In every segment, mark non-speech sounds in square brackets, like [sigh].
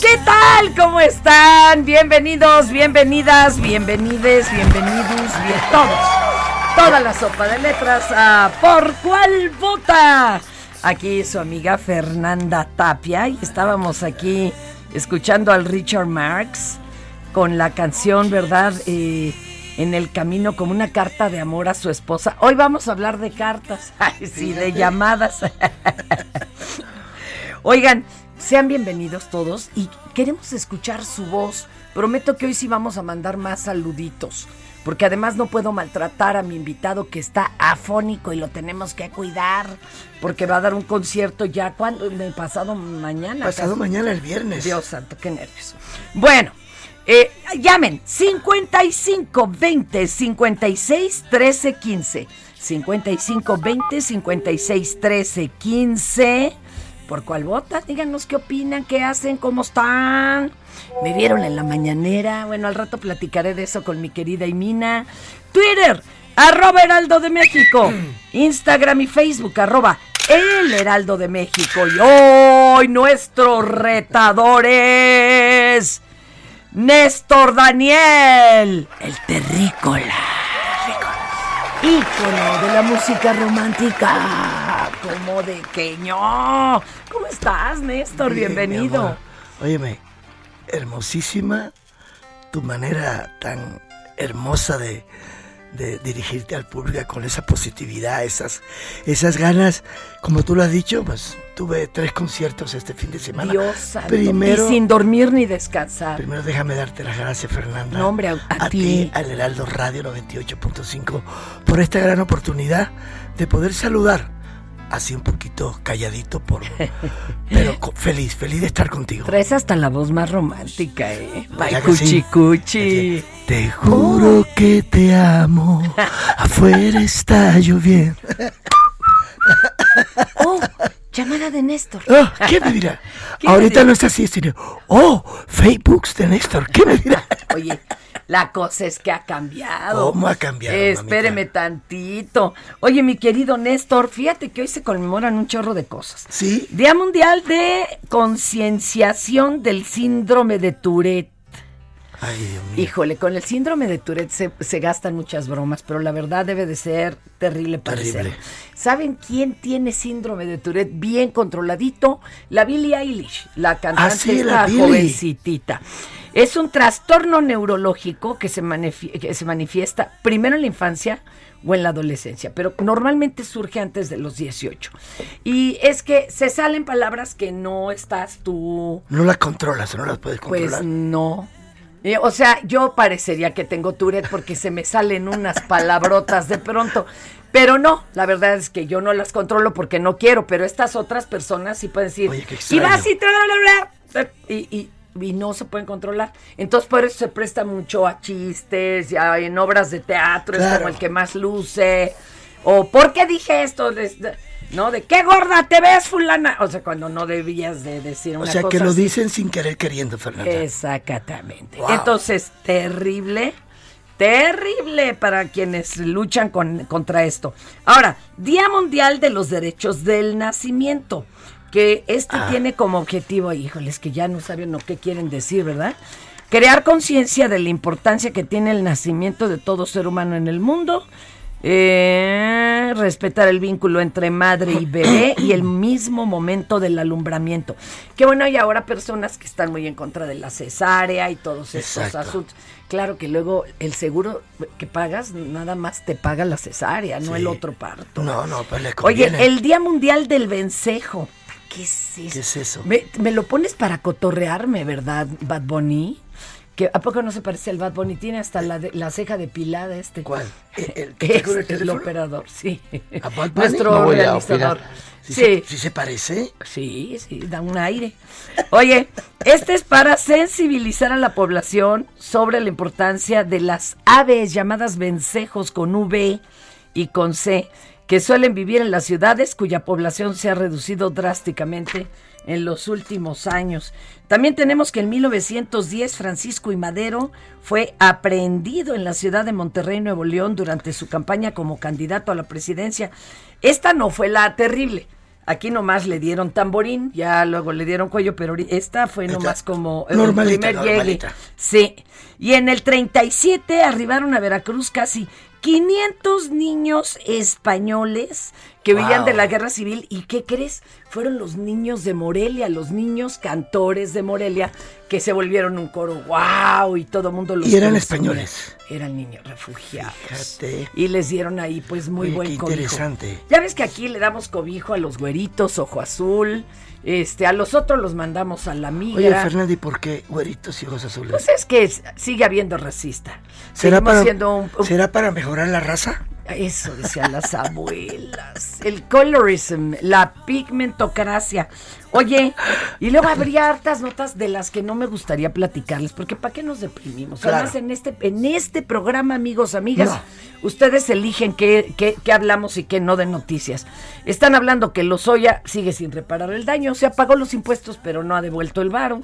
¿Qué tal? ¿Cómo están? Bienvenidos, bienvenidas, bienvenides, bienvenidos, bien todos. Toda la sopa de letras a Por Cuál Vota. Aquí su amiga Fernanda Tapia y estábamos aquí escuchando al Richard Marx con la canción, ¿verdad? Eh, en el camino como una carta de amor a su esposa. Hoy vamos a hablar de cartas, [laughs] ay sí, de llamadas. [laughs] Oigan, sean bienvenidos todos y queremos escuchar su voz. Prometo que hoy sí vamos a mandar más saluditos, porque además no puedo maltratar a mi invitado que está afónico y lo tenemos que cuidar, porque va a dar un concierto ya cuando, el pasado mañana. Pasado casi. mañana, el viernes. Dios santo, qué nervios. Bueno, eh, llamen 55 20 56 13 15. 55 20 56 13 15. ¿Por cuál vota? Díganos qué opinan, qué hacen, cómo están. Me vieron en la mañanera. Bueno, al rato platicaré de eso con mi querida Imina. Twitter, arroba Heraldo de México. [clears throat] Instagram y Facebook, arroba El Heraldo de México. Y hoy nuestro retador es Néstor Daniel, el terrícola. Ícono de la música romántica. Como de queño. ¿Cómo estás, Néstor? Bien, Bienvenido. Óyeme, hermosísima tu manera tan hermosa de, de dirigirte al público con esa positividad, esas, esas ganas. Como tú lo has dicho, pues tuve tres conciertos este fin de semana. Dios santo. Primero, y sin dormir ni descansar. primero déjame darte las gracias, Fernanda. No, hombre, a- a ti. ti, al Heraldo Radio 98.5, por esta gran oportunidad de poder saludar. Así un poquito calladito, por, [laughs] pero feliz, feliz de estar contigo. Traes hasta la voz más romántica, ¿eh? Ay, ¿Verdad que sí? cuchi, cuchi. Te juro que te amo. [laughs] Afuera está lloviendo. [laughs] Oh, llamada de Néstor. Oh, ¿Qué me dirá? ¿Qué me Ahorita dirá? no está así, sino, oh, Facebooks de Néstor, ¿qué me dirá? Oye, la cosa es que ha cambiado. ¿Cómo ha cambiado, espéreme tantito. Oye, mi querido Néstor, fíjate que hoy se conmemoran un chorro de cosas. Sí. Día Mundial de Concienciación del Síndrome de Tourette. Ay, Dios mío. Híjole, con el síndrome de Tourette se, se gastan muchas bromas, pero la verdad debe de ser terrible parecer. Terrible. ¿Saben quién tiene síndrome de Tourette bien controladito? La Billie Eilish, la cantante Ah, sí, la jovencitita. Es un trastorno neurológico que se, que se manifiesta primero en la infancia o en la adolescencia, pero normalmente surge antes de los 18. Y es que se salen palabras que no estás tú No las controlas, no las puedes pues controlar. no. Eh, O sea, yo parecería que tengo Tourette porque se me salen unas palabrotas de pronto. Pero no, la verdad es que yo no las controlo porque no quiero, pero estas otras personas sí pueden decir. Oye, qué y vas y, tra- bla, bla", y, y- y no se pueden controlar. Entonces por eso se presta mucho a chistes, ya en obras de teatro, es como el que más luce. O ¿por qué dije esto? De- ¿No? De qué gorda te ves, fulana. O sea, cuando no debías de decir o una sea, cosa que lo así. dicen sin querer queriendo, Fernanda. Exactamente. Wow. Entonces, terrible, terrible para quienes luchan con- contra esto. Ahora, Día Mundial de los Derechos del Nacimiento, que este Ah. tiene como objetivo, híjoles, que ya no saben lo que quieren decir, ¿verdad? Crear conciencia de la importancia que tiene el nacimiento de todo ser humano en el mundo. Eh, respetar el vínculo entre madre y bebé y el [clears throat] mismo momento del alumbramiento. Que bueno, hay ahora personas que están muy en contra de la cesárea y todos estos Exacto. asuntos. Claro que luego el seguro que pagas nada más te paga la cesárea, no el otro parto. No, no, pues le Oye, conviene. el Día Mundial del Vencejo. ¿Qué es eso? ¿Qué es eso? Me, me lo pones para cotorrearme, ¿verdad, Bad Bunny? Que, ¿A poco no se parece al Bad Bunny? Tiene hasta la, de- la ceja depilada este. ¿Cuál? [laughs] ¿El- el con el Es el teléfono? operador, sí. ¿A Bad Bunny? Nuestro No opinar. ¿Sí, Sí, Se, sí se parece? sí, sí, da un aire. Oye, este es para sensibilizar a la población sobre la importancia de las aves llamadas vencejos con V y con C, que suelen vivir en las ciudades cuya población se ha reducido drásticamente en los últimos años. También tenemos que en 1910 Francisco y Madero fue aprehendido en la ciudad de Monterrey, Nuevo León, durante su campaña como candidato a la presidencia. Esta no fue la terrible. Aquí nomás le dieron tamborín, ya luego le dieron cuello, pero esta fue Esta- nomás como el normalita, primer llegue. normalita. Sí. Y en el 37 arribaron a Veracruz casi 500 niños españoles que Wow. de la guerra civil. ¿Y qué crees? Fueron los niños de Morelia, los niños cantores de Morelia, que se volvieron un coro wow y todo el mundo los Y eran españoles. Eran niños refugiados. Fíjate. Y les dieron ahí pues muy Oye, buen qué cobijo. interesante. Ya ves que aquí le damos cobijo a los güeritos, ojo azul. Este, a los otros los mandamos a la migra. Oye, Fernanda, ¿y por qué güeritos y ojos azules? Pues es que sigue habiendo racista. ¿Será Seguimos para, siendo un- un- ¿Será para mejorar la raza? Eso decían las abuelas. El colorism, la pigmentocracia. Oye, y luego habría hartas notas de las que no me gustaría platicarles, porque ¿para qué nos deprimimos? Claro. Además, en este, en este programa, amigos, amigas, No. ustedes eligen qué, qué- qué hablamos y qué no de noticias. Están hablando que Lozoya sigue sin reparar el daño, se pagó los impuestos, pero no ha devuelto el varo.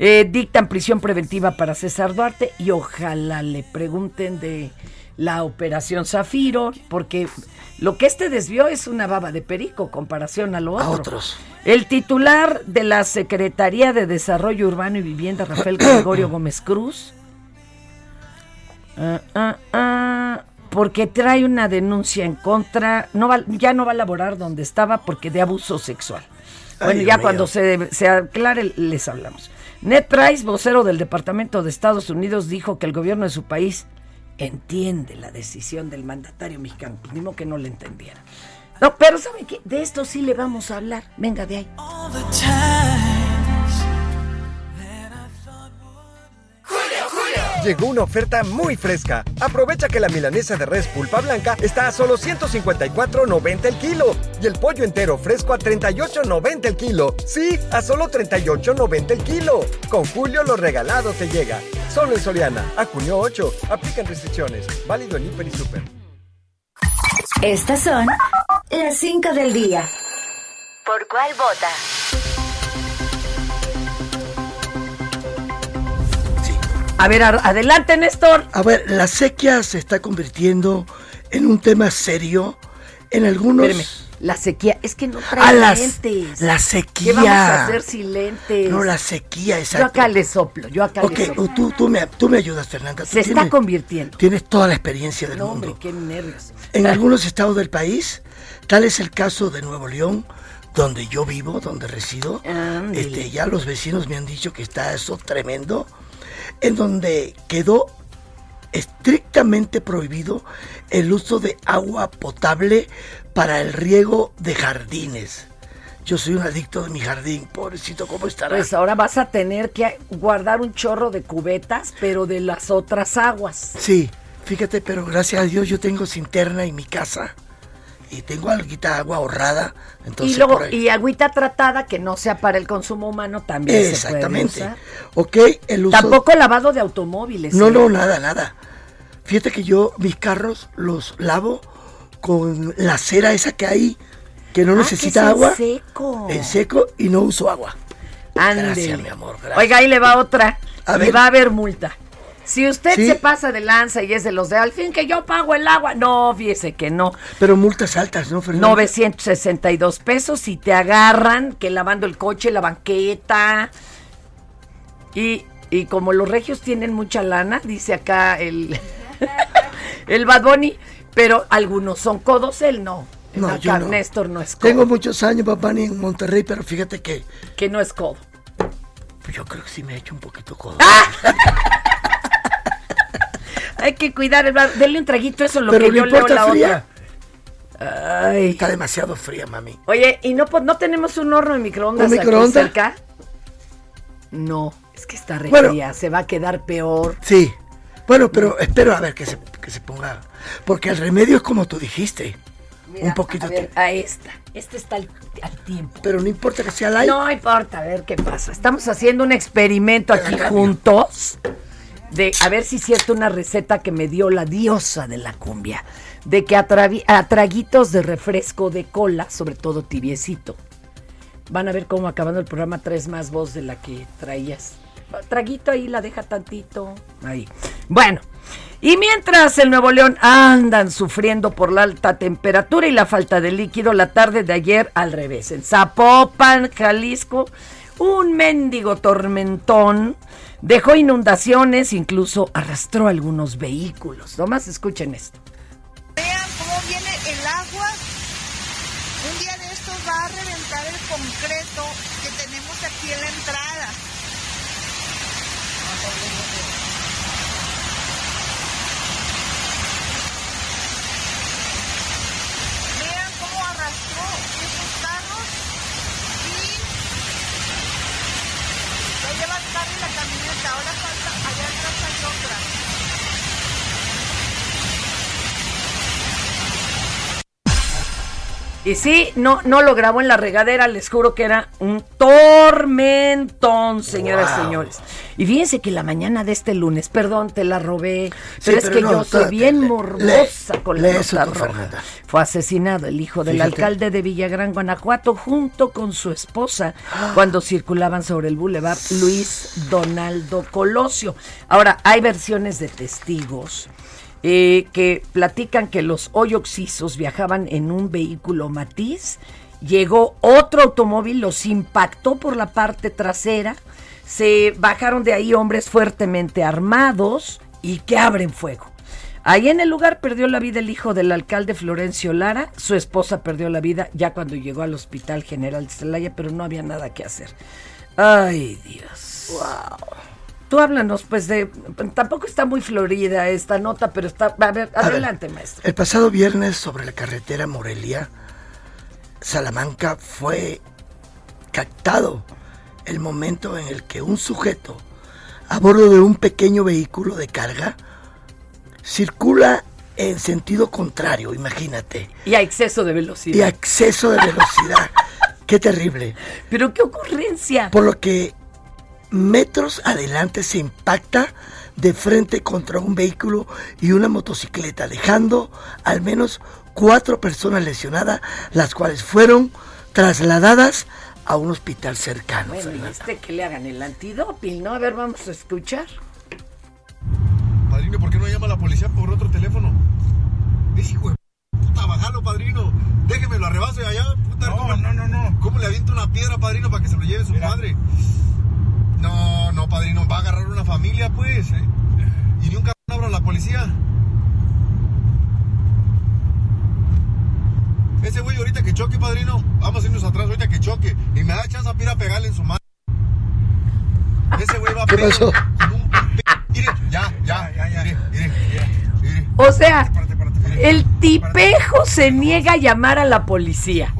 Eh, dictan prisión preventiva para César Duarte y ojalá le pregunten de la operación Zafiro, porque lo que este desvió es una baba de perico comparación a lo A otro. otros. El titular de la Secretaría de Desarrollo Urbano y Vivienda, Rafael [clears throat] Gregorio Gómez Cruz, ah, ah, ah, porque trae una denuncia en contra, no va- ya no va a laborar donde estaba porque de abuso sexual. Bueno, ya cuando se, se aclare les hablamos. Ned Price, vocero del Departamento de Estados Unidos, dijo que el gobierno de su país entiende la decisión del mandatario mexicano. Pues que no le entendiera. No, pero ¿sabe qué? De esto sí le vamos a hablar. Venga de ahí. Llegó una oferta muy fresca. Aprovecha que la milanesa de res pulpa blanca está a solo 154.90 el kilo y el pollo entero fresco a 38.90 el kilo. Sí, a solo 38.90 el kilo. Con Julio lo regalado te llega. Solo en Soriana. A junio 8. Aplican restricciones. Válido en Hiper y Super. Estas son las 5 del día. ¿Por cuál vota? A ver, adelante, Néstor. A ver, la sequía se está convirtiendo en un tema serio en algunos... La sequía. Es que no trae las- lentes. la ¿Qué sequía. vamos a hacer sin lentes? No, la sequía, Yo exacto. acá le soplo, yo acá Ok, le soplo. tú, tú, me, tú me ayudas, Fernanda. Se está convirtiendo. Tienes toda la experiencia del No, mundo. hombre, qué nervios. En algunos estados del país, tal es el caso de Nuevo León, donde yo vivo, donde resido. Este, ya los vecinos me han dicho que está eso tremendo, en donde quedó estrictamente prohibido el uso de agua potable para el riego de jardines. Yo soy un adicto de mi jardín, pobrecito, ¿cómo estará? Pues ahora vas a tener que guardar un chorro de cubetas, pero de las otras aguas. Sí, fíjate, pero gracias a Dios yo tengo cinterna en mi casa y tengo de agua ahorrada. Entonces, y luego, y agüita tratada que no sea para el consumo humano también se Exactamente. puede usar. Ok, el uso. Tampoco lavado de automóviles. No, ¿eh? no, nada, nada. Fíjate que yo mis carros los lavo con la cera esa que hay, que no Ah, que necesita es en agua. seco. En seco y no uso agua. Ándele. Gracias, mi amor, gracias. Oiga, ahí le va otra. A y ver. va a haber multa. Si usted Sí. se pasa de lanza y es de los de al fin que yo pago el agua, no, fíjese que no. Pero multas altas, ¿no, Fernando? 962 pesos si te agarran que lavando el coche, la banqueta. Y, y como los regios tienen mucha lana, dice acá el, [laughs] el Bad Bunny, pero algunos son codos, él no. No, acá yo no. Néstor no es codo. Tengo muchos años, papá, ni en Monterrey, pero fíjate que Que no es codo. pues, yo creo que sí me he hecho un poquito codo. ¡Ah! [laughs] Hay que cuidar el bar. Denle un traguito, eso es lo Pero que yo leo la fría. otra. Ay. Está demasiado fría, mami. Oye, ¿y no, tenemos un horno de microondas ¿Un aquí microondas? cerca? No, es que está re Bueno. fría, se va a quedar peor. Sí. Bueno, pero espero a ver que se, que se ponga. Porque el remedio es como tú dijiste. Mira, un poquito. A, ver, a esta. Esta está al, al tiempo. Pero no importa que sea light. No importa, a ver qué pasa. Estamos haciendo un experimento aquí juntos de a ver si es cierto una receta que me dio la diosa de la cumbia. De que a, a traguitos de refresco de cola, sobre todo tibiecito. Van a ver cómo acabando el programa traes más voz de la que traías. Traguito ahí, la deja tantito. Ahí. Bueno, y mientras el Nuevo León andan sufriendo por la alta temperatura y la falta de líquido, la tarde de ayer al revés. En Zapopan, Jalisco, un mendigo tormentón dejó inundaciones, incluso arrastró algunos vehículos. Nomás escuchen esto. Vean cómo viene el agua. Un día de estos va a reventar el concreto que tenemos aquí en la entrada. Vean cómo arrastró esos carros y lo lleva el carro y la camioneta. Ahora falta, allá atrás hay otra. Y sí, no, no lo grabó en la regadera, les juro que era un tormentón, señoras y Wow. señores. Y fíjense que la mañana de este lunes, perdón, te la robé, pero es pero que no, yo soy bien lee- morbosa con la nota roja. Fue asesinado el hijo del Fíjate. alcalde de Villagrán, Guanajuato, junto con su esposa, [gasps] cuando circulaban sobre el bulevar Luis Donaldo Colosio. Ahora, hay versiones de testigos eh, que platican que los hoyoxisos viajaban en un vehículo matiz, llegó otro automóvil, los impactó por la parte trasera, se bajaron de ahí hombres fuertemente armados y que abren fuego. Ahí en el lugar perdió la vida el hijo del alcalde Florencio Lara, su esposa perdió la vida ya cuando llegó al Hospital General de Celaya, pero no había nada que hacer. Ay, Dios. Tú háblanos, pues de. Tampoco está muy florida esta nota, pero está. A ver, A ver, adelante, maestro. El pasado viernes sobre la carretera Morelia, Salamanca, fue captado el momento en el que un sujeto a bordo de un pequeño vehículo de carga circula en sentido contrario, imagínate, Y a exceso de y velocidad. a exceso de velocidad. [laughs] Qué terrible. Pero qué ocurrencia. Por lo que metros adelante se impacta de frente contra un vehículo y una motocicleta, dejando al menos cuatro personas lesionadas, las cuales fueron trasladadas a un hospital cercano. Bueno, y este que le hagan el antidoping, ¿no? A ver, vamos a escuchar. Padrino, ¿por qué no llama a la policía por otro teléfono? Hijo de puta, bajalo, padrino. Déjeme, lo arrebaso allá. Puta, no, no, no, no. ¿Cómo le aviento una piedra, padrino, para que se lo lleve su padre? No, no, padrino, va a agarrar una familia, pues. ¿eh? Y ni un cabrón la policía. Ese güey ahorita que choque, padrino, vamos a irnos atrás ahorita que choque. Y me da chance a ir a pegarle en su madre. Ese güey va a ¿Qué pegar pasó? Mire, ya, ya, ya, ya. Mire, mire, mire. O sea, el tipejo se niega a llamar a la policía.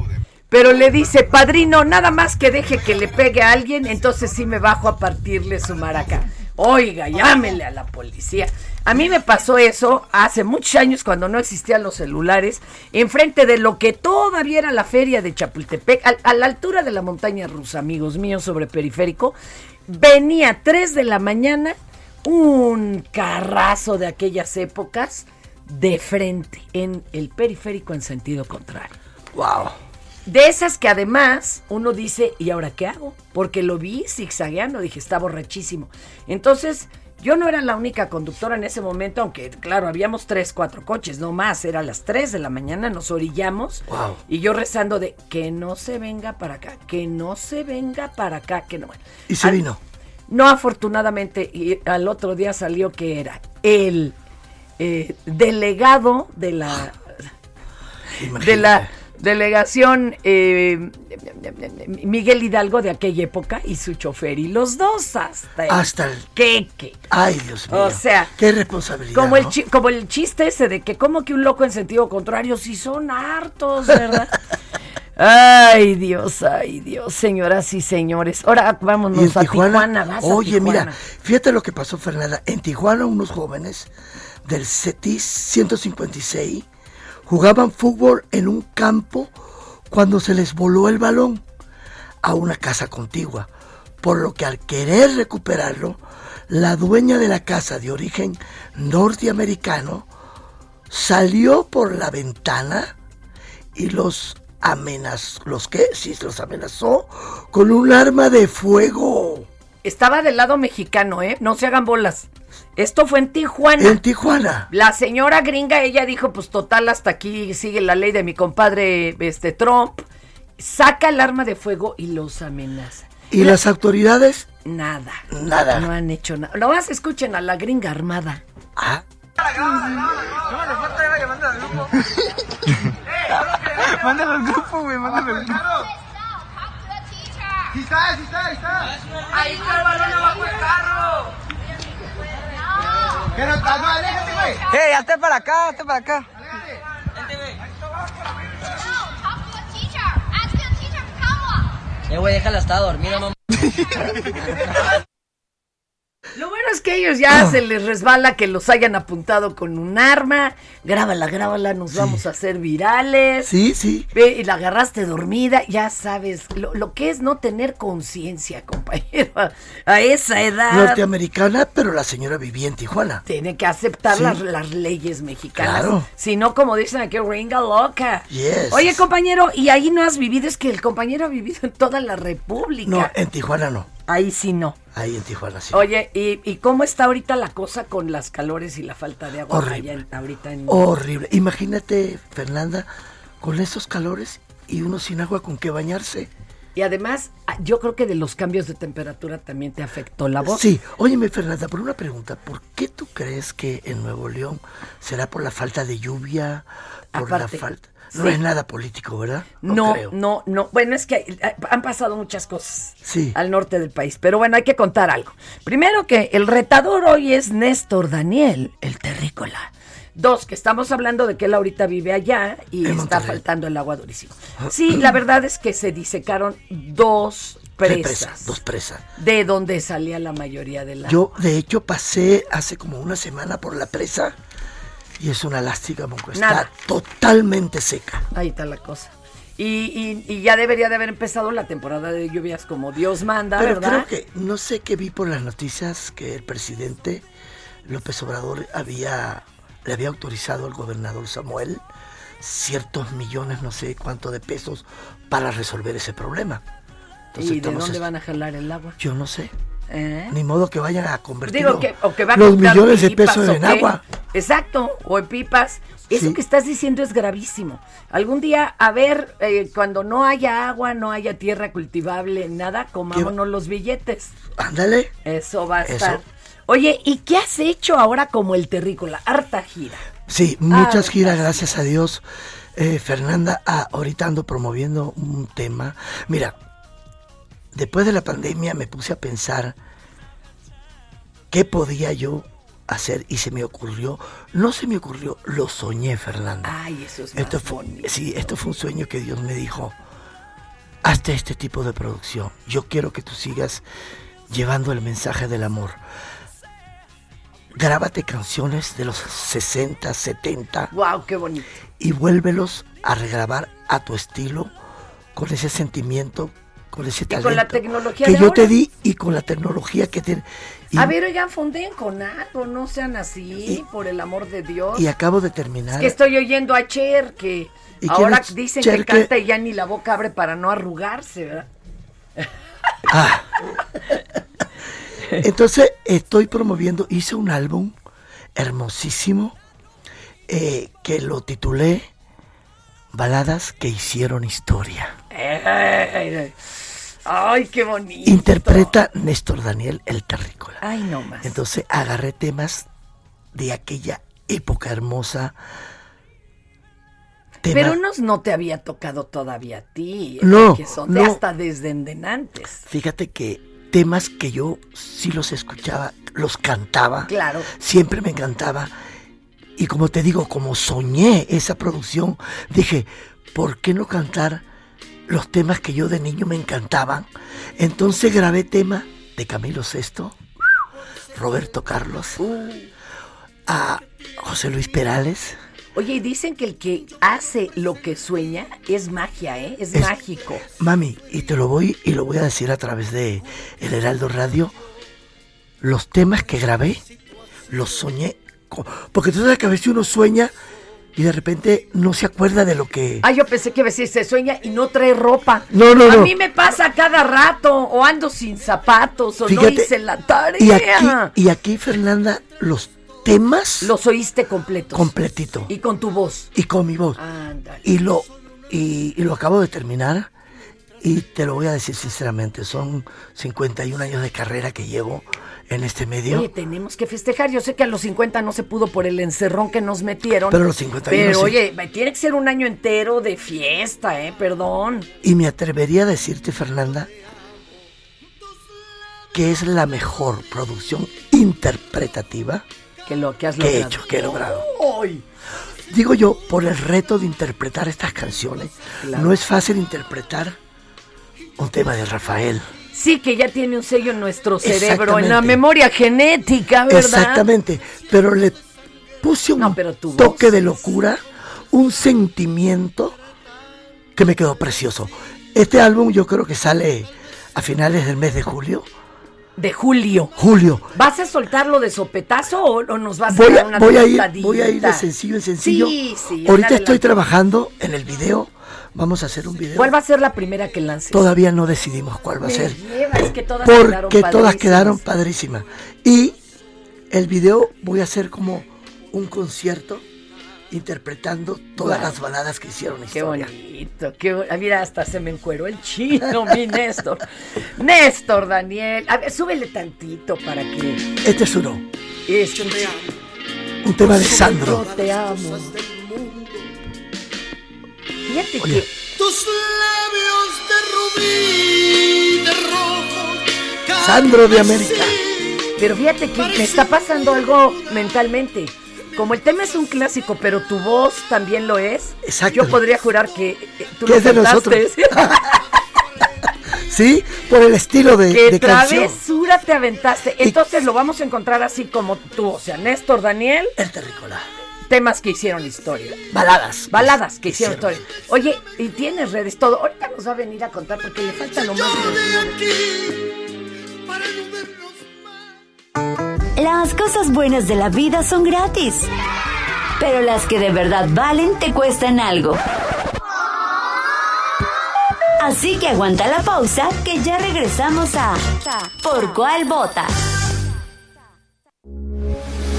Pero le dice, padrino, nada más que deje que le pegue a alguien, entonces sí me bajo a partirle su maraca. Oiga, llámele a la policía. A mí me pasó eso hace muchos años cuando no existían los celulares, enfrente de lo que todavía era la feria de Chapultepec, a, la altura de la montaña rusa, amigos míos, sobre periférico. Venía a 3 de la mañana un carrazo de aquellas épocas de frente en el periférico en sentido contrario. Wow. De esas que además uno dice, ¿y ahora qué hago? Porque lo vi zigzagueando, dije, está borrachísimo. Entonces, yo no era la única conductora en ese momento, aunque claro, habíamos tres, cuatro coches, no más, era las tres de la mañana, nos orillamos. Wow. Y yo rezando de que no se venga para acá, que no se venga para acá, que no. Y se Al- vino. No, afortunadamente, y al otro día salió que era el eh, delegado de la de la delegación eh, Miguel Hidalgo de aquella época y su chofer y los dos hasta el Hasta el- queque. Ay, Dios mío. O sea, Qué responsabilidad. Como el, ¿no? chi- como el chiste ese de que como que un loco en sentido contrario, si son hartos, ¿verdad? [laughs] ay, Dios, ay, Dios, señoras y señores. Ahora vámonos a Tijuana. vas a oye, Tijuana. mira, fíjate lo que pasó, Fernanda. En Tijuana, unos jóvenes del CETIS 156 jugaban fútbol en un campo cuando se les voló el balón a una casa contigua. Por lo que al querer recuperarlo, la dueña de la casa de origen norteamericano salió por la ventana y los amenazó, ¿los qué? Sí, los amenazó con un arma de fuego. Estaba del lado mexicano, ¿eh? No se hagan bolas. Esto fue en Tijuana. En Tijuana. La señora gringa, ella dijo, pues total, hasta aquí sigue la ley de mi compadre este Trump. Saca el arma de fuego y los amenaza. ¿Y las autoridades? Nada. Nada. No han hecho nada. Nomás escuchen a la gringa armada. Ah. Mándalo al grupo, güey, mándalo al grupo. Sí está, sí está, sí está. Ahí está el balón abajo del carro. Que no está, no, aléjate, güey. Hey, hazte para acá, hazte para acá. Eh, güey, déjala, está dormida, mamá. [laughs] Lo bueno es que ellos ya se les resbala que los hayan apuntado con un arma. Grábala, grábala, nos vamos a hacer virales. Sí, sí. Ve, y la agarraste dormida, ya sabes lo, lo que es no tener conciencia, [laughs] compañero. A, a esa edad Norteamericana, pero la señora vivía en Tijuana. tiene que aceptar Sí. las, las leyes mexicanas. Claro. Si no, como dicen aquí, ringa loca. Yes. Oye, compañero, y ahí no has vivido, es que el compañero ha vivido en toda la República. No, en Tijuana no. Ahí sí no. Ahí en Tijuana sí. Oye, ¿y, y cómo está ahorita la cosa con las calores y la falta de agua Horrible. en- ahorita en... Horrible. Imagínate, Fernanda, con esos calores y uno sin agua con qué bañarse. Y además, ah, yo creo que de los cambios de temperatura también te afectó la voz. Sí, óyeme Fernanda, por una pregunta, ¿por qué tú crees que en Nuevo León será por la falta de lluvia, por Aparte, la falta, No Sí. es nada político, ¿verdad? No, creo. no, no. Bueno, es que eh, han pasado muchas cosas Sí. al norte del país. Pero bueno, hay que contar algo. Primero que el retador hoy es Néstor Daniel, el terrícola. Dos, que estamos hablando de que él ahorita vive allá y En está Monterrey. faltando el agua durísimo. Sí, la verdad es que se disecaron dos presas, dos presas. de donde salía la mayoría del agua. Yo, de hecho, pasé hace como una semana por la presa y es una lástima, porque está totalmente seca. Ahí está la cosa. Y, y- y ya debería de haber empezado la temporada de lluvias como Dios manda, Pero ¿verdad? creo que, no sé qué vi por las noticias que el presidente López Obrador había, le había autorizado al gobernador Samuel ciertos millones, no sé cuánto de pesos, para resolver ese problema. Entonces, ¿Y de dónde van a jalar el agua? Yo no sé. ¿Eh? Ni modo que vayan a convertir que, que va los millones de pipas, pesos ¿o en agua. Exacto, o en pipas. Eso Sí. que estás diciendo es gravísimo. Algún día, a ver, eh, cuando no haya agua, no haya tierra cultivable, nada, comámonos los billetes. Ándale. Eso va a Eso. estar. Oye, ¿y qué has hecho ahora como el terrícola? Harta gira. Sí, muchas Ah, giras, gracias a Dios. Eh, Fernanda, ah, ahorita ando promoviendo un tema. Mira, después de la pandemia me puse a pensar qué podía yo hacer y se me ocurrió, no se me ocurrió, lo soñé, Fernanda. Ay, eso es Esto fue, bonito. sí, esto fue un sueño que Dios me dijo. Hazte este tipo de producción. Yo quiero que tú sigas llevando el mensaje del amor. Grábate canciones de los 60, 70 Wow, qué bonito. y vuélvelos a regrabar a tu estilo, con ese sentimiento, con ese Y talento con la tecnología que de yo ahora. te di y con la tecnología que tiene. Y, A ver, oigan, fonden con algo, no sean así, por el amor de Dios. y acabo de terminar. Es que estoy oyendo a Cher que ¿Y ahora dicen Cher que que- canta y ya ni la boca abre para no arrugarse, ¿verdad? [laughs] Ah. Entonces estoy promoviendo, hice un álbum hermosísimo eh, que lo titulé Baladas que hicieron historia. Eh, Ay, qué bonito. Interpreta Néstor Daniel el Terrícola. Ay, no más. Entonces agarré temas de aquella época hermosa. Tema- Pero unos no te había tocado todavía a ti. No, Que son de no. hasta desde antes. Fíjate que temas que yo sí los escuchaba, los cantaba. Claro. Siempre me encantaba. Y como te digo, como soñé esa producción, dije, ¿por qué no cantar los temas que yo de niño me encantaban? Entonces grabé temas de Camilo VI, Roberto Carlos, a José Luis Perales. Oye, y dicen que el que hace lo que sueña es magia, ¿eh? Es, Es- mágico. Mami, y te lo voy y lo voy a decir a través de El Heraldo Radio. Los temas que grabé los soñé. co- Porque tú sabes que a veces uno sueña y de repente no se acuerda de lo que. Ah, yo pensé que iba a decir, se sueña y no trae ropa. No, no, a no. mí me pasa cada rato, o ando sin zapatos, o no hice la tarea. Y aquí, y aquí, Fernanda, los temas Los oíste completos. completito. y con tu voz. Y con mi voz. Ándale. Y lo, y, y lo acabo de terminar. Y te lo voy a decir sinceramente, son 51 años de carrera que llevo en este medio. Oye, tenemos que festejar. Yo sé que a los 50 no se pudo por el encerrón que nos metieron. Pero a los 51 Pero oye, tiene que ser un año entero de fiesta, ¿eh? Perdón. Y me atrevería a decirte, Fernanda, que es la mejor producción interpretativa Que lo que has que he hecho, que he logrado. Ay. Digo yo, por el reto de interpretar estas canciones, Claro. no es fácil interpretar un tema de Rafael. Sí, que ya tiene un sello en nuestro cerebro, en la memoria genética, ¿verdad? Exactamente, pero le puse un No, pero tu toque voz de locura, un sentimiento que me quedó precioso. Este álbum yo creo que sale a finales del mes de julio. De julio. Julio. ¿Vas a soltarlo de sopetazo o, o nos vas a dar una voy a ir, tostadita? voy a ir de sencillo en sencillo. Sí, sí. Ahorita estoy trabajando en el video. Vamos a hacer un video. ¿Cuál va a ser la primera que lances? Todavía no decidimos cuál va a ser. es que todas quedaron Porque todas padrísimas. quedaron padrísimas. Y el video voy a hacer como un concierto interpretando todas las baladas que hicieron Qué historia. bonito, qué ah, Mira, hasta se me encueró el chino, mi Néstor. [laughs] Néstor, Daniel. A ver, súbele tantito para que. Este es uno, Este, un tema de Sandro. te amo. Fíjate Oye. que Tus labios de rubí, de rojo. Sandro de América. Pero fíjate que me está pasando algo mentalmente. Como el tema es un clásico, pero tu voz también lo es. Yo podría jurar que eh, tú Que lo es de nosotros. [laughs] Sí, por el estilo de, ¡Qué de canción. travesura te aventaste! Entonces lo vamos a encontrar así como tú, o sea, Néstor, Daniel. El terrícola. Temas que hicieron historia. Baladas. Baladas que hicieron historia. Oye, y tienes redes, todo. Ahorita nos va a venir a contar porque le falta lo más Las cosas buenas de la vida son gratis. Pero las que de verdad valen te cuestan algo. Así que aguanta la pausa que ya regresamos a ¿Por cuál vota?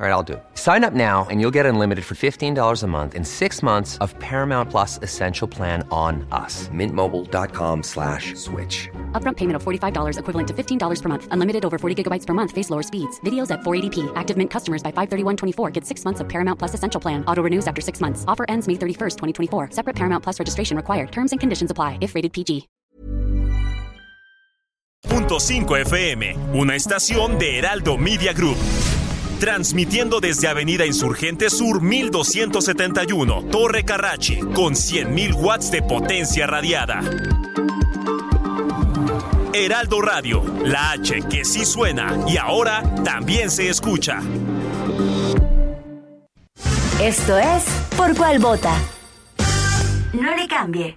All right, I'll do it. Sign up now and you'll get unlimited for $15 a month and six months of Paramount Plus Essential Plan on us. Mintmobile.com slash switch. Upfront payment of $45 equivalent to $15 per month. Unlimited over 40 gigabytes per month. Face lower speeds. Videos at 480p. Active Mint customers by 531.24 get six months of Paramount Plus Essential Plan. Auto renews after six months. Offer ends May 31st, 2024. Separate Paramount Plus registration required. Terms and conditions apply if rated PG. Punto 5 FM, una estación de Heraldo Media Group. Transmitiendo desde Avenida Insurgente Sur 1271, Torre Carrachi, con 100.000 watts de potencia radiada. Heraldo Radio, la H que sí suena y ahora también se escucha. Esto es ¿Por cuál vota? No le cambie.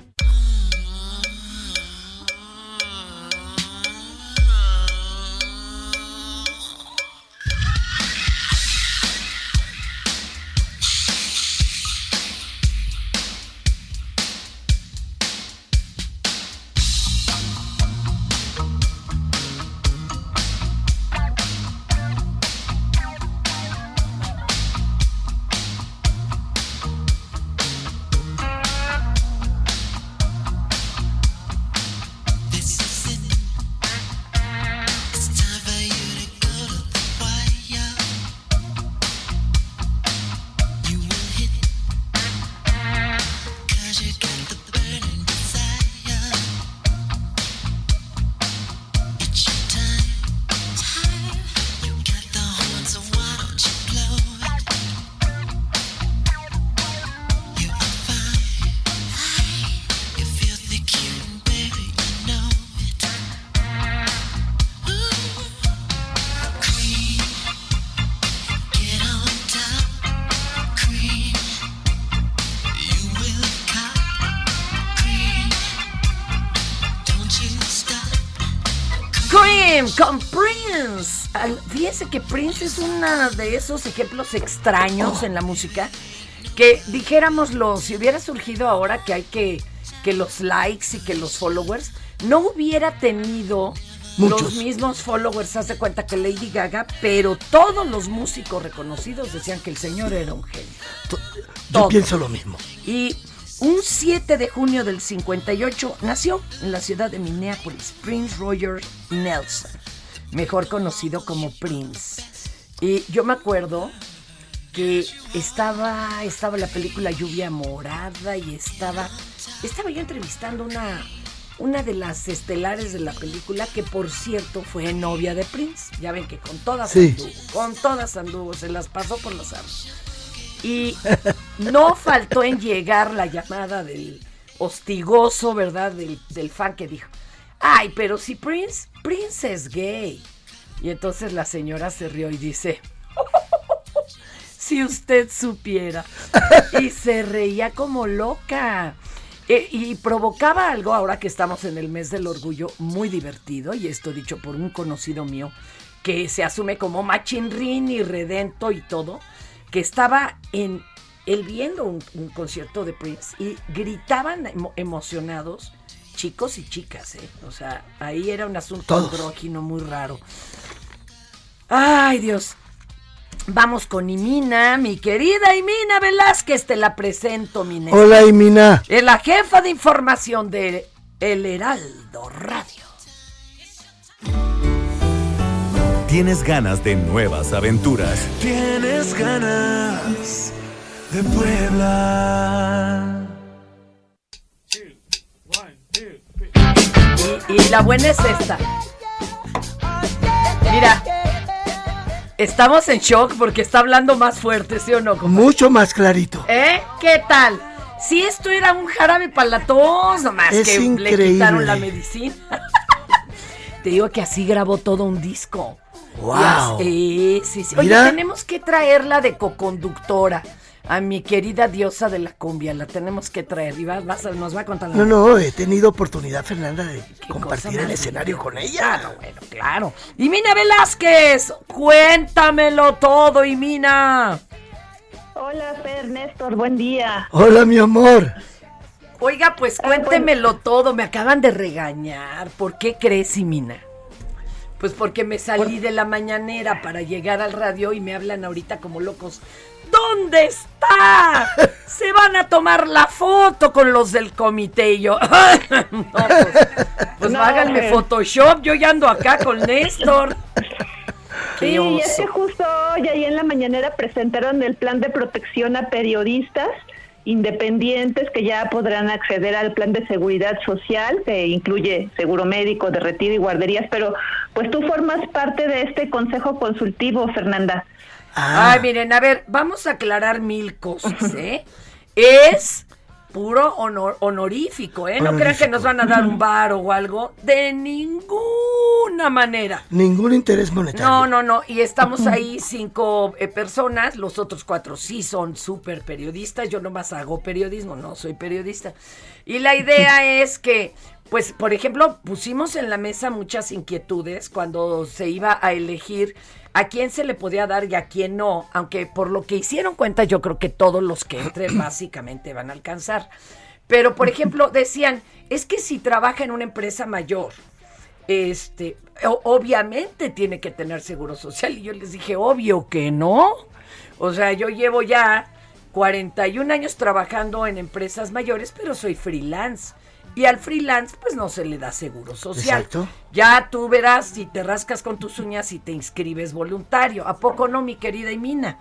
Que Prince es uno de esos ejemplos extraños en la música que dijéramoslo, si hubiera surgido ahora que hay que que los likes y que los followers no hubiera tenido Muchos. los mismos followers, hace cuenta que Lady Gaga, pero todos los músicos reconocidos decían que el señor era un genio. Yo Todo. pienso lo mismo. Y un 7 de junio del 58 nació en la ciudad de Minneapolis Prince Roger Nelson, mejor conocido como Prince. Y yo me acuerdo que estaba, estaba la película Lluvia Morada y estaba, estaba yo entrevistando una, una de las estelares de la película que por cierto fue novia de Prince. Ya ven que con todas Sí. anduvo, con todas anduvo, se las pasó por los aros. Y no faltó en llegar la llamada del hostigoso, ¿verdad? Del, del fan que dijo, ay, pero si Prince, Prince es gay. Y entonces la señora se rió y dice, [laughs] si usted supiera. Y se reía como loca. Eh, y provocaba algo, ahora que estamos en el mes del orgullo, muy divertido, y esto dicho por un conocido mío, que se asume como machinrín y redento y todo, que estaba en, él viendo un, concierto de Prince y gritaban emo- emocionados chicos y chicas, ¿eh? O sea, ahí era un asunto andrógino muy raro. Ay, Dios. Vamos con Imina, mi querida Imina Velázquez, te la presento, mi nena. Hola, Imina. Es la jefa de información de El Heraldo Radio. Tienes ganas de nuevas aventuras. Tienes ganas de Puebla. Y, y la buena es esta. Mira, estamos en shock porque está hablando más fuerte, ¿sí o no? compadre? Mucho más clarito. ¿Eh? ¿Qué tal? Si esto era un jarabe para la tos, nomás Es que le increíble. quitaron la medicina. [laughs] Te digo que así grabó todo un disco. Wow. Sí, sí, sí. Oye, Mira. tenemos que traerla de coconductora. A mi querida diosa de la cumbia, la tenemos que traer. Y vas, vas a- nos va a contar la No, no, he tenido oportunidad, Fernanda, de compartir el escenario con ella. Claro, bueno, claro. Y Mina Velázquez, cuéntamelo todo, y Mina. Hola, Fer, Néstor, buen día. Hola, mi amor. Oiga, pues cuéntemelo todo, me acaban de regañar. ¿Por qué crees, Imina? Pues porque me salí de la mañanera para llegar al radio y me hablan ahorita como locos. ¿Dónde está? [laughs] Se van a tomar la foto con los del comité y yo. [laughs] no, pues, pues No, háganme. Photoshop, yo ya ando acá con Néstor. [laughs] Sí, y es que justo hoy ahí en la mañanera presentaron el plan de protección a periodistas independientes que ya podrán acceder al plan de seguridad social que incluye seguro médico, de retiro y guarderías, pero pues tú formas parte de este consejo consultivo, Fernanda. Ah. Ay, miren, a ver, vamos a aclarar mil cosas, ¿eh? Es puro honor, honorífico, ¿eh? No crean que nos van a dar un [laughs] bar o algo. De ninguna manera. Ningún interés monetario. No, no, no. Y estamos ahí cinco eh, personas. Los otros cuatro sí son súper periodistas. Yo nomás hago periodismo, no soy periodista. Y la idea [laughs] es que, pues, por ejemplo, pusimos en la mesa muchas inquietudes cuando se iba a elegir a quién se le podía dar y a quién no. Aunque por lo que hicieron cuenta, yo creo que todos los que entren [clears throat] básicamente van a alcanzar. Pero, por ejemplo, decían, es que si trabaja en una empresa mayor, este, obviamente tiene que tener seguro social. Y yo les dije, obvio que no. O sea, yo llevo ya 41 años trabajando en empresas mayores, pero soy freelance. Y al freelance, pues no se le da seguro social. Exacto. Ya tú verás si te rascas con tus uñas y te inscribes voluntario. ¿A poco no, mi querida Imina?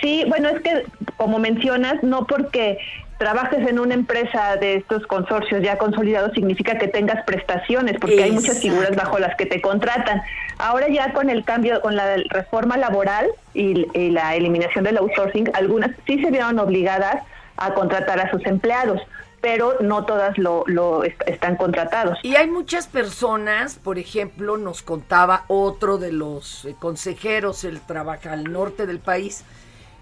Sí, bueno, es que como mencionas, no porque trabajes en una empresa de estos consorcios ya consolidados significa que tengas prestaciones, porque hay muchas figuras bajo las que te contratan. Ahora ya con el cambio, con la reforma laboral y, y la eliminación del outsourcing, algunas sí se vieron obligadas a contratar a sus empleados, pero no todas lo, lo est- están contratados. Y hay muchas personas, por ejemplo, nos contaba otro de los eh, consejeros, él trabaja al norte del país,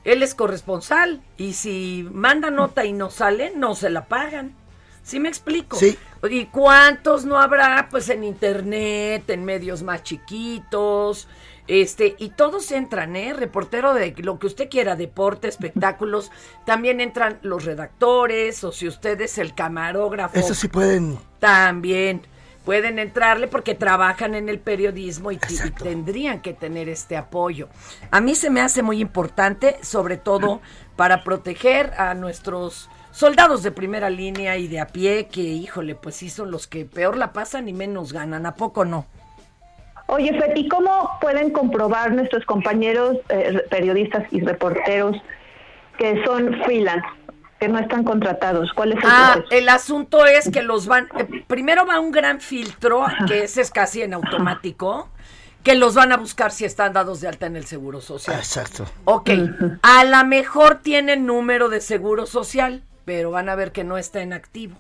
él es corresponsal y si manda nota y no sale, no se la pagan. ¿Sí me explico? Sí. ¿Y cuántos no habrá pues en internet, en medios más chiquitos? Este, y todos entran, ¿eh? Reportero de lo que usted quiera, deporte, espectáculos, también entran los redactores, o si usted es el camarógrafo. Eso sí pueden. También pueden entrarle porque trabajan en el periodismo y, y tendrían que tener este apoyo. A mí se me hace muy importante, sobre todo para proteger a nuestros soldados de primera línea y de a pie, que híjole, pues sí son los que peor la pasan y menos ganan, ¿a poco no? Oye, Fer, ¿y cómo pueden comprobar nuestros compañeros eh, periodistas y reporteros que son freelance, que no están contratados? ¿Cuál es el Ah, proceso? el asunto es que los van, eh, primero va un gran filtro, que ese es casi en automático, que los van a buscar si están dados de alta en el Seguro Social. Exacto. Ok, a lo mejor tienen número de seguro social, pero van a ver que no está en activo.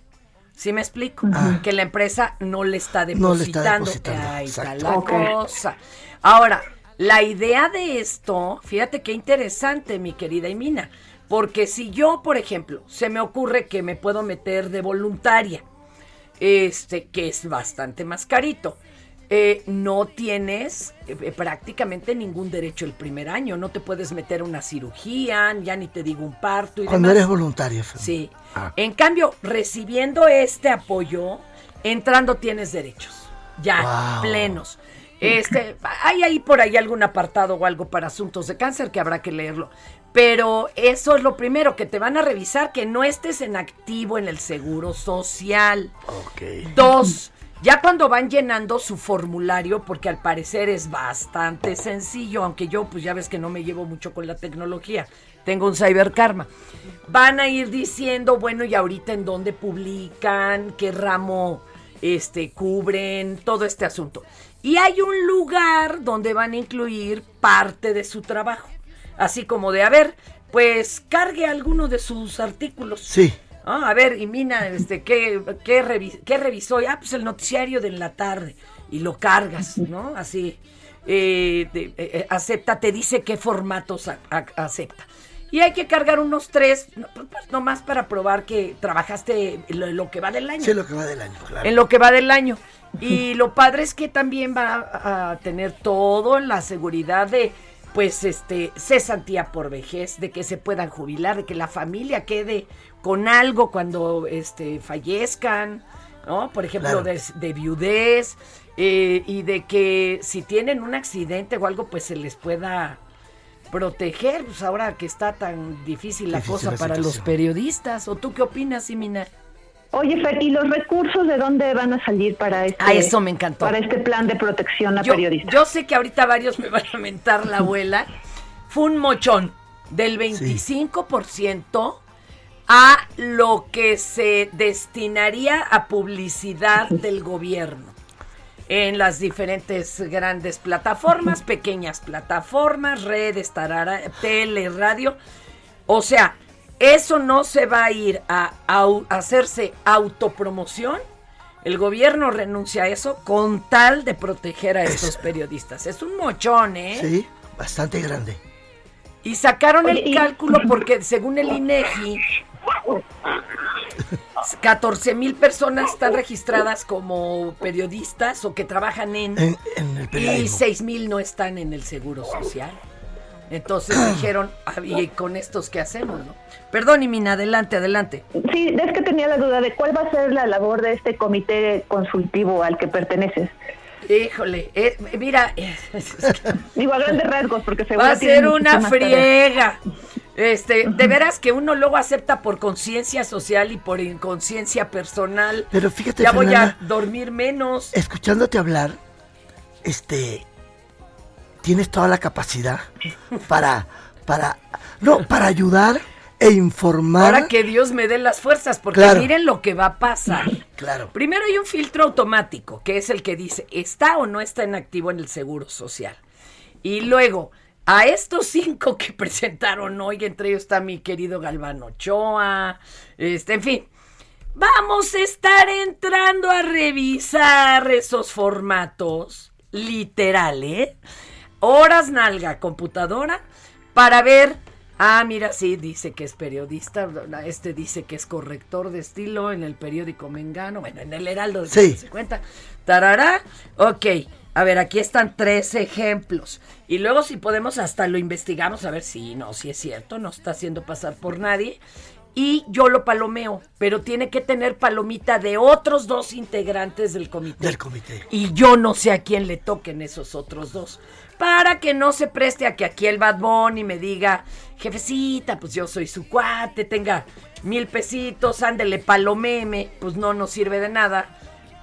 ¿Sí me explico? Que la empresa no le está No le está depositando. depositando, Ahí está exacto. la cosa. Ahora, la idea de esto, fíjate qué interesante, mi querida Imina, porque si yo, por ejemplo, se me ocurre que me puedo meter de voluntaria, este, que es bastante más carito. Eh, no tienes eh, prácticamente ningún derecho el primer año. No te puedes meter a una cirugía, ya ni te digo un parto y Cuando demás. eres voluntario. Fer. Sí. Ah. En cambio, recibiendo este apoyo, entrando tienes derechos. Ya, Wow. plenos. [laughs] Este, hay ahí por ahí algún apartado o algo para asuntos de cáncer que habrá que leerlo. Pero eso es lo primero, que te van a revisar que no estés en activo en el seguro social. Dos, ya cuando van llenando su formulario, porque al parecer es bastante sencillo, aunque yo pues ya ves que no me llevo mucho con la tecnología, tengo un cyberkarma, van a ir diciendo, bueno, y ahorita en dónde publican, qué ramo este, cubren, todo este asunto. Y hay un lugar donde van a incluir parte de su trabajo, así como de, a ver, pues cargue alguno de sus artículos. Sí. Ah, a ver, y Mina, este, ¿qué, qué, revi- qué revisó? Ah, pues el noticiario de la tarde. Y lo cargas, ¿no? Así. eh, de- eh, eh, acepta, te dice qué formatos a- a- acepta. Y hay que cargar unos tres, no, pues, pues, nomás para probar que trabajaste lo, lo que va del año. Sí, lo que va del año, claro. En lo que va del año. Y lo padre es que también va a tener todo en la seguridad de, pues, este, cesantía por vejez, de que se puedan jubilar, de que la familia quede con algo cuando, este, fallezcan, ¿no? Por ejemplo, Claro. de, de viudez, eh, y de que si tienen un accidente o algo, pues se les pueda proteger, pues ahora que está tan difícil la Difícil cosa la para los periodistas. ¿O tú qué opinas, Simina? Oye, Fer, ¿y los recursos de dónde van a salir para este, Ah, eso me encantó. para este plan de protección a yo, periodistas? yo sé que ahorita varios me van a mentar la abuela. Fue un mochón del 25% a lo que se destinaría a publicidad del gobierno en las diferentes grandes plataformas, [laughs] pequeñas plataformas, redes, tarara, tele, radio. O sea, eso no se va a ir a, hacerse autopromoción. El gobierno renuncia a eso con tal de proteger a estos periodistas. Es un mochón, ¿eh? Sí, bastante grande. Y sacaron Oye, el y- cálculo porque según el INEGI, 14 mil personas están registradas como periodistas o que trabajan en, En, en el y periodismo. 6 mil no están en el seguro social. Entonces dijeron, "Ah, ¿y con estos qué hacemos? No? Perdón, Imina, adelante, adelante. Sí, es que tenía la duda de cuál va a ser la labor de este comité consultivo al que perteneces. Híjole, eh, mira, [laughs] Digo a grandes rasgos, porque seguro va a ser una friega. Este, de veras que uno luego acepta por conciencia social y por inconsciencia personal. Pero fíjate, ya voy a dormir menos. escuchándote hablar, este, tienes toda la capacidad para, para, no, para ayudar e informar. Ahora que Dios me dé las fuerzas, porque Claro. miren lo que va a pasar. Claro. Primero hay un filtro automático, que es el que dice, ¿está o no está en activo en el Seguro Social? Y luego, a estos cinco que [laughs] presentaron hoy, entre ellos está mi querido Galván Ochoa, este, en fin, vamos a estar entrando a revisar esos formatos, literal, ¿eh? Horas nalga, computadora, para ver, ah, mira, sí, dice que es periodista, este dice que es corrector de estilo en el periódico Mengano, bueno, en el Heraldo de Sí. se cuenta, tarará, ok, a ver, aquí están tres ejemplos, y luego si podemos hasta lo investigamos, a ver si no, si es cierto, no está haciendo pasar por nadie, y yo lo palomeo, pero tiene que tener palomita de otros dos integrantes del comité. Del comité. Y yo no sé a quién le toquen esos otros dos. Para que no se preste a que aquí el Bad Bunny me diga, jefecita, pues yo soy su cuate, tenga mil pesitos, ándele palomeme, pues no nos sirve de nada.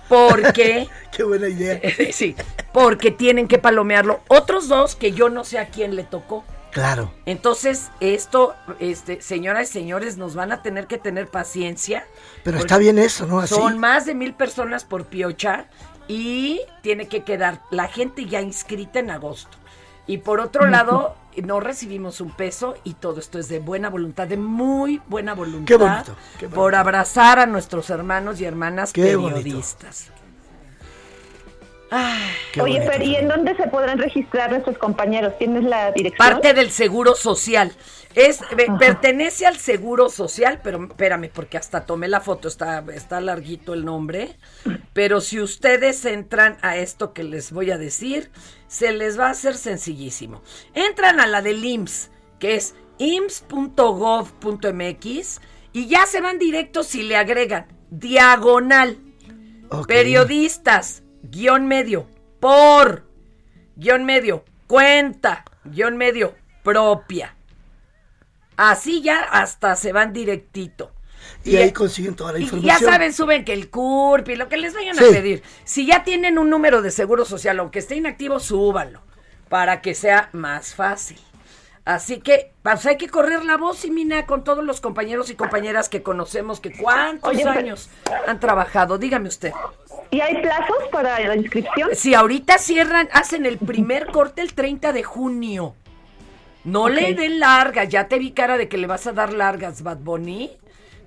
Porque, [laughs] Qué buena idea. [laughs] sí, porque tienen que palomearlo otros dos que yo no sé a quién le tocó. Claro. Entonces, esto, este, señoras y señores, nos van a tener que tener paciencia. Pero está bien eso, ¿no? Así. Son más de mil personas por piocha y tiene que quedar la gente ya inscrita en agosto. Y por otro lado, no recibimos un peso y todo esto es de buena voluntad, de muy buena voluntad. Qué bonito, qué bonito. Por abrazar a nuestros hermanos y hermanas Qué bonito. periodistas. Ay, Oye, bonito, Fer, ¿y en dónde se podrán registrar nuestros compañeros? ¿Tienes la dirección? Parte del seguro social. Es, pertenece al seguro social, pero espérame, porque hasta tomé la foto, está, está larguito el nombre. Pero si ustedes entran a esto que les voy a decir, se les va a hacer sencillísimo. Entran a la del IMSS, que es ims.gov.mx, y ya se van directos y le agregan diagonal, periodistas, guion medio, por, guion medio, cuenta, guion medio, propia. Así ya hasta se van directito. Y, ahí consiguen toda la Y información. ya saben, suben que el CURP y lo que les vayan Sí. a pedir. Si ya tienen un número de seguro social, aunque esté inactivo, súbanlo para que sea más fácil. Así que pues hay que correr la voz y mina con todos los compañeros y compañeras que conocemos que cuántos Oye, pero- años han trabajado. Dígame usted. ¿Y hay plazos para la inscripción? Si ahorita cierran, hacen el primer corte el 30 de junio. No le den largas, ya te vi cara de que le vas a dar largas, Bad Bunny.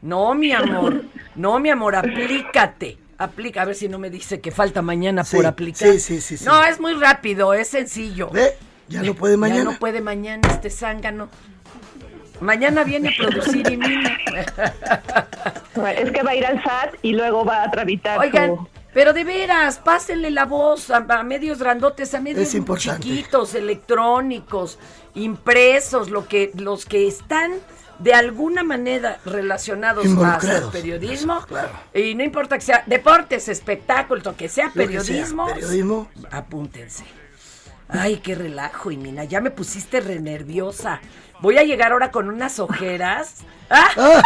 No, mi amor, no, mi amor, aplícate. Aplica, a ver si no me dice que falta mañana Sí, por aplicar. sí, sí, sí, sí. No, es muy rápido, es sencillo. ¿Ve? Ya no puede mañana. Ya no puede mañana este zángano. Mañana viene a producir y mina. [laughs] Es que va a ir al SAT y luego va a tramitar Oigan, su- pero de veras, pásenle la voz a, a medios grandotes, a medios chiquitos, electrónicos, impresos, lo que, los que están de alguna manera relacionados a Involucrados. hacer periodismo. Claro. Y no importa que sea deportes, espectáculos, lo que sea Lo que sea, periodismo. periodismo. Apúntense. Ay, qué relajo, y mina, ya me pusiste re nerviosa. Voy a llegar ahora con unas ojeras. ¡Ah!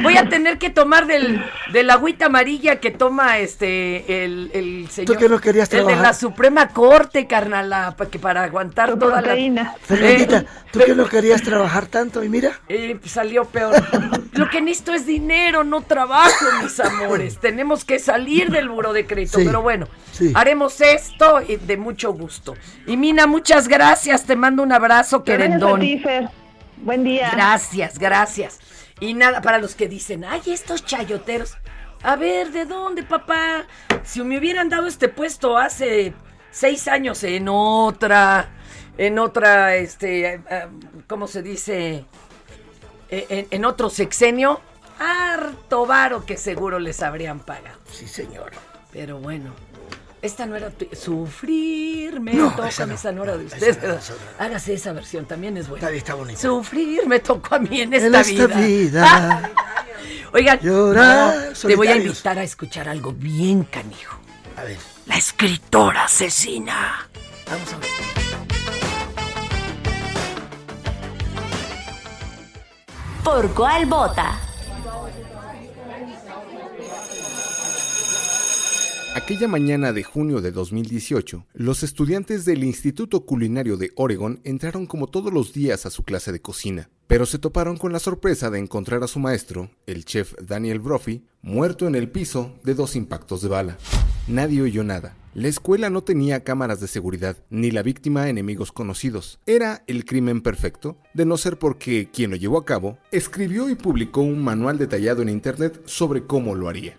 Voy a tener que tomar del, del agüita amarilla que toma este el, el señor. que no querías El de trabajar? la Suprema Corte, carnala, para que para aguantar toda proteína. la. Fernandita, Eh, tú que no querías trabajar tanto y mira. eh, salió peor. Lo que necesito es dinero, no trabajo, mis amores. Tenemos que salir del buro de crédito. Sí, Pero bueno, sí. haremos esto y de mucho gusto. Y Mina, muchas gracias. Te mando un abrazo, Gracias a querendón. ti, Fer. Buen día. Gracias, gracias. Y nada, para los que dicen, ay, estos chayoteros. A ver, ¿de dónde, papá? Si me hubieran dado este puesto hace seis años en otra, en otra, este, eh, eh, ¿cómo se dice? Eh, En, en otro sexenio, harto varo que seguro les habrían pagado. Sí, señor. Pero bueno, esta no era tu- sufrir, me No, toca, esa no. esa no era de Esa ustedes. no, esa no. Hágase esa versión, también es buena. Está, está bonito. Sufrir me tocó a mí en En esta, esta vida. vida. [laughs] Oigan, Llorar, no, te voy a invitar a escuchar algo bien canijo. A ver. La escritora asesina. Vamos a ver. ¿Por cuál vota? Aquella mañana de junio de 2018, los estudiantes del Instituto Culinario de Oregon entraron como todos los días a su clase de cocina, pero se toparon con la sorpresa de encontrar a su maestro, el chef Daniel Brophy, muerto en el piso de dos impactos de bala. Nadie oyó nada. La escuela no tenía cámaras de seguridad, ni la víctima enemigos conocidos. Era el crimen perfecto, de no ser porque quien lo llevó a cabo escribió y publicó un manual detallado en internet sobre cómo lo haría.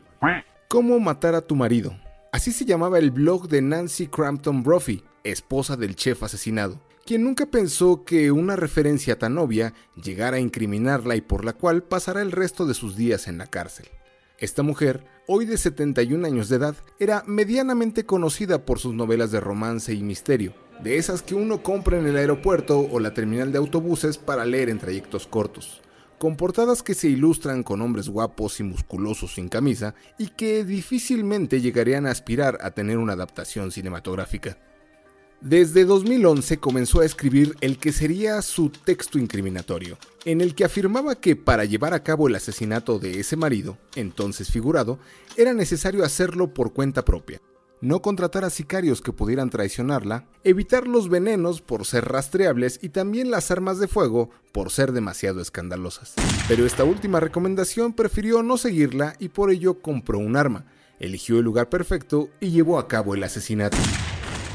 ¿Cómo matar a tu marido? Así se llamaba el blog de Nancy Crampton Brophy, esposa del chef asesinado, quien nunca pensó que una referencia tan obvia llegara a incriminarla y por la cual pasará el resto de sus días en la cárcel. Esta mujer, hoy de 71 años de edad, era medianamente conocida por sus novelas de romance y misterio, de esas que uno compra en el aeropuerto o la terminal de autobuses para leer en trayectos cortos con portadas que se ilustran con hombres guapos y musculosos sin camisa y que difícilmente llegarían a aspirar a tener una adaptación cinematográfica. Desde 2011 comenzó a escribir el que sería su texto incriminatorio, en el que afirmaba que para llevar a cabo el asesinato de ese marido, entonces figurado, era necesario hacerlo por cuenta propia, no contratar a sicarios que pudieran traicionarla, evitar los venenos por ser rastreables y también las armas de fuego por ser demasiado escandalosas. Pero esta última recomendación prefirió no seguirla y por ello compró un arma, eligió el lugar perfecto y llevó a cabo el asesinato.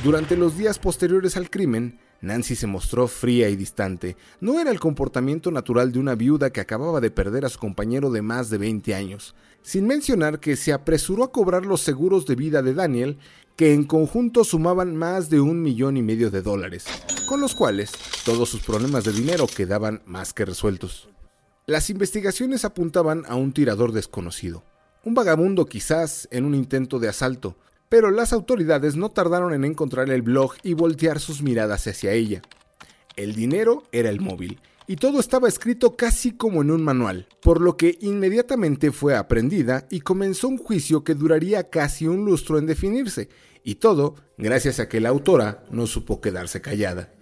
Durante los días posteriores al crimen, Nancy se mostró fría y distante. No era el comportamiento natural de una viuda que acababa de perder a su compañero de más de 20 años. Sin mencionar que se apresuró a cobrar los seguros de vida de Daniel, que en conjunto sumaban más de un millón y medio de dólares, con los cuales todos sus problemas de dinero quedaban más que resueltos. Las investigaciones apuntaban a un tirador desconocido, un vagabundo quizás en un intento de asalto, pero las autoridades no tardaron en encontrar el blog y voltear sus miradas hacia ella. El dinero era el móvil, y todo estaba escrito casi como en un manual, por lo que inmediatamente fue aprendida y comenzó un juicio que duraría casi un lustro en definirse, y todo gracias a que la autora no supo quedarse callada.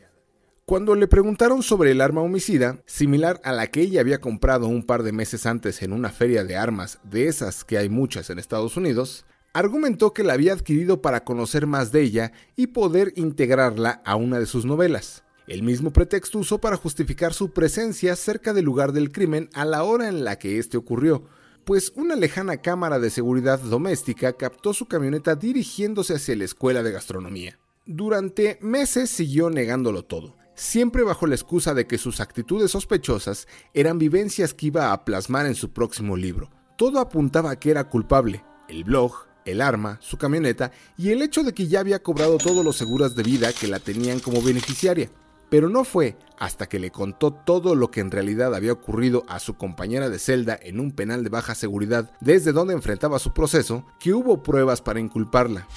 Cuando le preguntaron sobre el arma homicida, similar a la que ella había comprado un par de meses antes en una feria de armas, de esas que hay muchas en Estados Unidos, argumentó que la había adquirido para conocer más de ella y poder integrarla a una de sus novelas. El mismo pretexto usó para justificar su presencia cerca del lugar del crimen a la hora en la que este ocurrió, pues una lejana cámara de seguridad doméstica captó su camioneta dirigiéndose hacia la escuela de gastronomía. Durante meses siguió negándolo todo, siempre bajo la excusa de que sus actitudes sospechosas eran vivencias que iba a plasmar en su próximo libro. Todo apuntaba a que era culpable. El blog, el arma, su camioneta y el hecho de que ya había cobrado todos los seguros de vida que la tenían como beneficiaria. Pero no fue hasta que le contó todo lo que en realidad había ocurrido a su compañera de celda en un penal de baja seguridad desde donde enfrentaba su proceso que hubo pruebas para inculparla.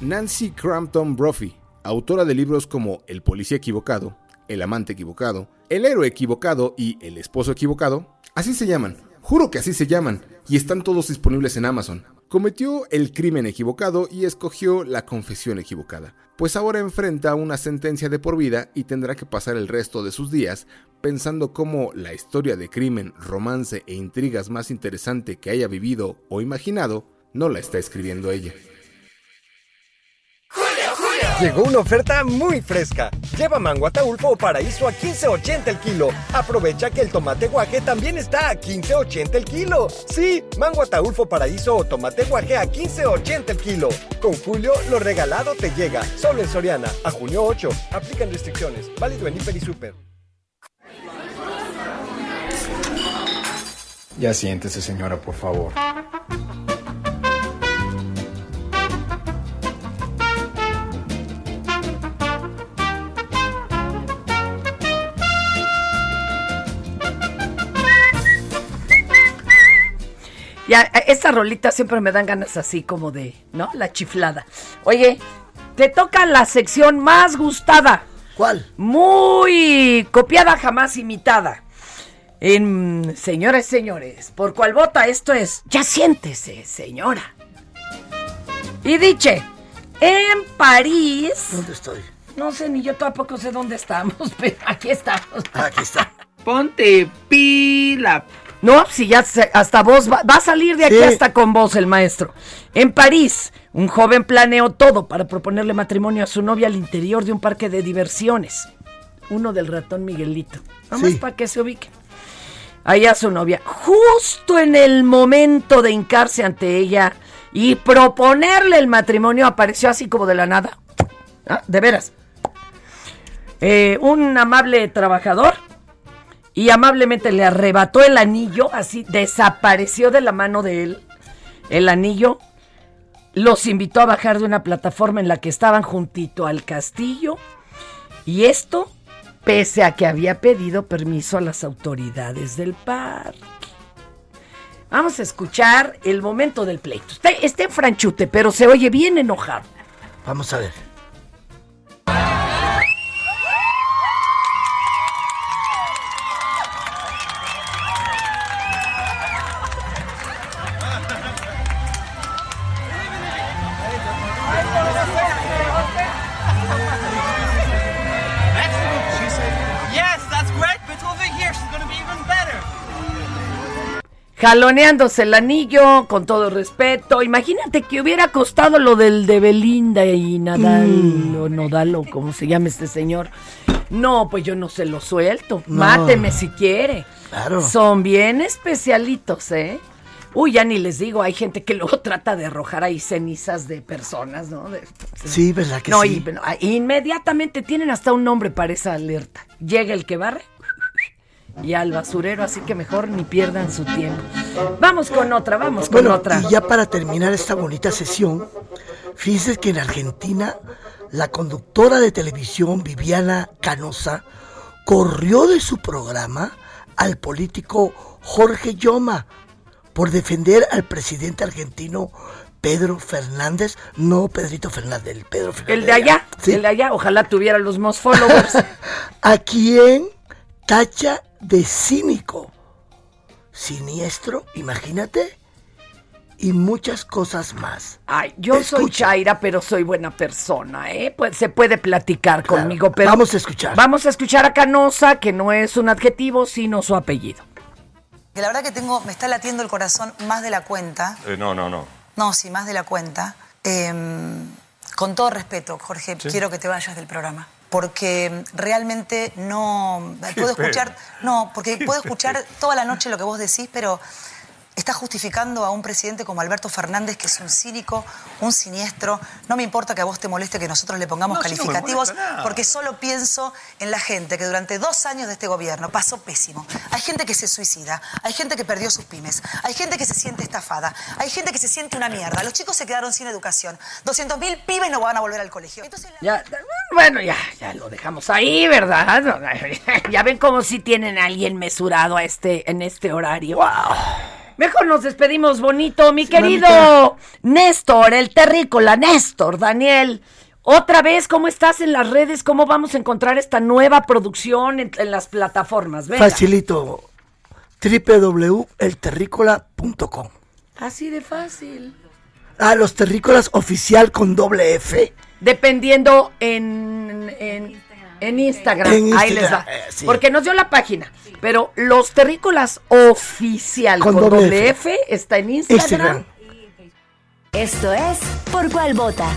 Nancy Crampton Brophy, autora de libros como El policía equivocado, El amante equivocado, El héroe equivocado y El esposo equivocado, así se llaman, juro que así se llaman, y están todos disponibles en Amazon. Cometió el crimen equivocado y escogió la confesión equivocada, pues ahora enfrenta una sentencia de por vida y tendrá que pasar el resto de sus días pensando cómo la historia de crimen, romance e intrigas más interesante que haya vivido o imaginado no la está escribiendo ella. Llegó una oferta muy fresca. Lleva mango ataulfo o paraíso a 15.80 el kilo. Aprovecha que el tomate guaje también está a 15.80 el kilo. Sí, mango ataulfo paraíso o tomate guaje a 15.80 el kilo. Con Julio, lo regalado te llega. Solo en Soriana. A junio 8. Aplican restricciones. Válido en Hiper y Super. Ya siéntese, señora, por favor. Ya, esta rolita siempre me dan ganas así como de, ¿no? La chiflada. Oye, te toca la sección más gustada. ¿Cuál? Muy copiada, jamás imitada. En, señores, señores, por cual vota esto es, ya siéntese, señora. Y diche, en París. ¿Dónde estoy? No sé, ni yo tampoco sé dónde estamos, [laughs] pero aquí estamos. Aquí está. Ponte pila. No, si ya se- hasta vos va, va a salir de aquí Sí. hasta con vos el maestro. En París, un joven planeó todo para proponerle matrimonio a su novia al interior de un parque de diversiones. Uno del ratón Miguelito. Vamos Sí. para que se ubiquen. Allá su novia, justo en el momento de hincarse ante ella y proponerle el matrimonio, apareció así como de la nada. Ah, De veras. Eh, un amable trabajador y amablemente le arrebató el anillo, así desapareció de la mano de él el anillo, los invitó a bajar de una plataforma en la que estaban juntito al castillo y esto pese a que había pedido permiso a las autoridades del parque. Vamos a escuchar el momento del pleito. Está, en franchute, pero se oye bien enojado. Vamos a ver. Jaloneándose el anillo, con todo respeto. Imagínate que hubiera costado lo del de Belinda y Nadal, Mm. o Nodal, o como se llama este señor. No, pues yo no se lo suelto. No. Máteme si quiere. Claro. Son bien especialitos, ¿eh? Uy, ya ni les digo, hay gente que luego [laughs] trata de arrojar ahí cenizas de personas, ¿no? De- Sí, ¿verdad que no, sí? ah, inmediatamente tienen hasta un nombre para esa alerta. Llega el que barre y al basurero, así que mejor ni pierdan su tiempo. Vamos con otra, vamos con Bueno, otra. y ya para terminar esta bonita sesión, fíjense que en Argentina la conductora de televisión Viviana Canosa corrió de su programa al político Jorge Yoma por defender al presidente argentino Pedro Fernández, no Pedrito Fernández, el Pedro Fernández. El de allá, el de allá, ojalá tuviera los más followers. [laughs] a quien tacha de cínico, siniestro, imagínate, y muchas cosas más. Ay, yo soy Chaira, pero soy buena persona, ¿eh? Pues se puede platicar conmigo, pero... Vamos a escuchar. Vamos a escuchar a Canosa, que no es un adjetivo, sino su apellido. Que la verdad que tengo, me está latiendo el corazón más de la cuenta. Eh, no, no, no. No, sí, más de la cuenta. Em, con todo respeto, Jorge, quiero que te vayas del programa. Porque realmente no. Puedo escuchar. No, porque puedo escuchar toda la noche lo que vos decís, pero está justificando a un presidente como Alberto Fernández, que es un cínico, un siniestro. No me importa que a vos te moleste que nosotros le pongamos No, sí, no me calificativos, porque solo pienso en la gente que durante dos años de este gobierno pasó pésimo. Hay gente que se suicida, hay gente que perdió sus pymes, hay gente que se siente estafada, hay gente que se siente una mierda. Los chicos se quedaron sin educación. 200.000 pibes no van a volver al colegio. Entonces, Ya, bueno, ya, ya lo dejamos ahí, ¿verdad? [laughs] Ya ven cómo si tienen a alguien mesurado a este, en este horario. Mejor nos despedimos bonito, mi querido Néstor, el terrícola, Néstor, Daniel. Otra vez, ¿cómo estás en las redes? ¿Cómo vamos a encontrar esta nueva producción en, en las plataformas? Venga. Facilito. www.elterrícola.com Así de fácil. Ah, los terrícolas oficial con doble F. Dependiendo en, en, en Instagram. En Ahí les va. eh, sí. Porque nos dio la página. Pero los terrícolas oficial con, Con doble F. está en Instagram. Instagram. Esto es Por Cuál Vota.